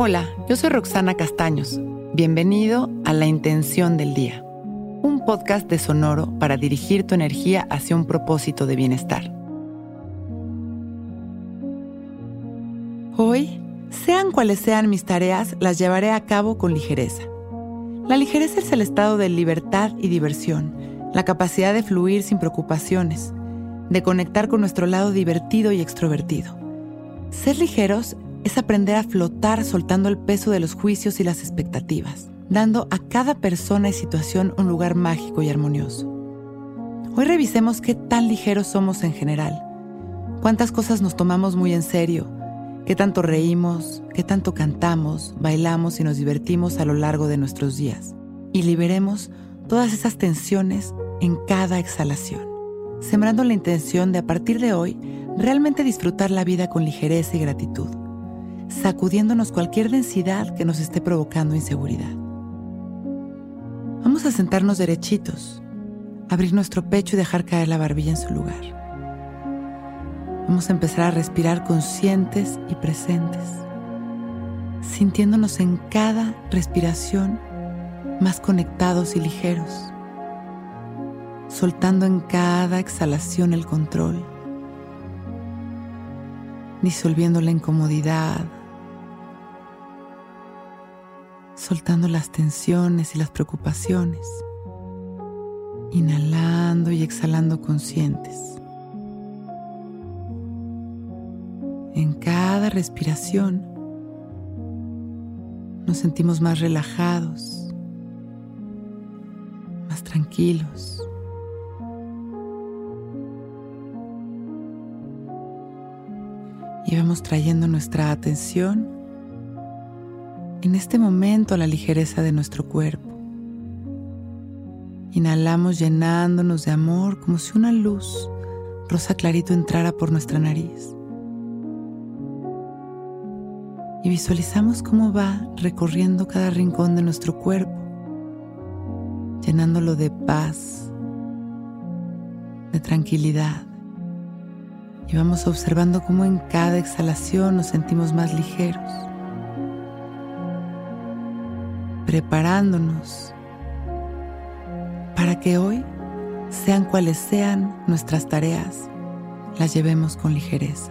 Hola, yo soy Roxana Castaños. Bienvenido a La Intención del Día, un podcast de Sonoro para dirigir tu energía hacia un propósito de bienestar. Hoy, sean cuales sean mis tareas, las llevaré a cabo con ligereza. La ligereza es el estado de libertad y diversión, la capacidad de fluir sin preocupaciones, de conectar con nuestro lado divertido y extrovertido. Ser ligeros es aprender a flotar soltando el peso de los juicios y las expectativas, dando a cada persona y situación un lugar mágico y armonioso. Hoy revisemos qué tan ligeros somos en general, cuántas cosas nos tomamos muy en serio, qué tanto reímos, qué tanto cantamos, bailamos y nos divertimos a lo largo de nuestros días, y liberemos todas esas tensiones en cada exhalación, sembrando la intención de a partir de hoy realmente disfrutar la vida con ligereza y gratitud sacudiéndonos cualquier densidad que nos esté provocando inseguridad. Vamos a sentarnos derechitos, abrir nuestro pecho y dejar caer la barbilla en su lugar. Vamos a empezar a respirar conscientes y presentes, sintiéndonos en cada respiración más conectados y ligeros, soltando en cada exhalación el control, disolviendo la incomodidad, soltando las tensiones y las preocupaciones, inhalando y exhalando conscientes. En cada respiración nos sentimos más relajados, más tranquilos. Y vamos trayendo nuestra atención en este momento la ligereza de nuestro cuerpo. Inhalamos llenándonos de amor como si una luz rosa clarito entrara por nuestra nariz. Y visualizamos cómo va recorriendo cada rincón de nuestro cuerpo, llenándolo de paz, de tranquilidad. Y vamos observando cómo en cada exhalación nos sentimos más ligeros preparándonos para que hoy, sean cuales sean nuestras tareas, las llevemos con ligereza.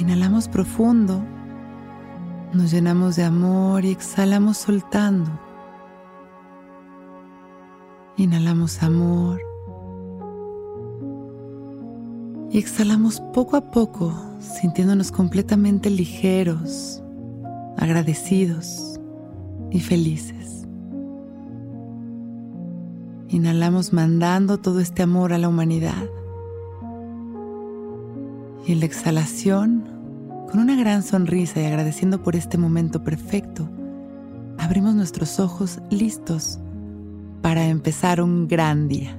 Inhalamos profundo, nos llenamos de amor y exhalamos soltando. Inhalamos amor y exhalamos poco a poco, sintiéndonos completamente ligeros, agradecidos y felices. Inhalamos mandando todo este amor a la humanidad. Y en la exhalación, con una gran sonrisa y agradeciendo por este momento perfecto, abrimos nuestros ojos listos para empezar un gran día.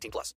18 plus.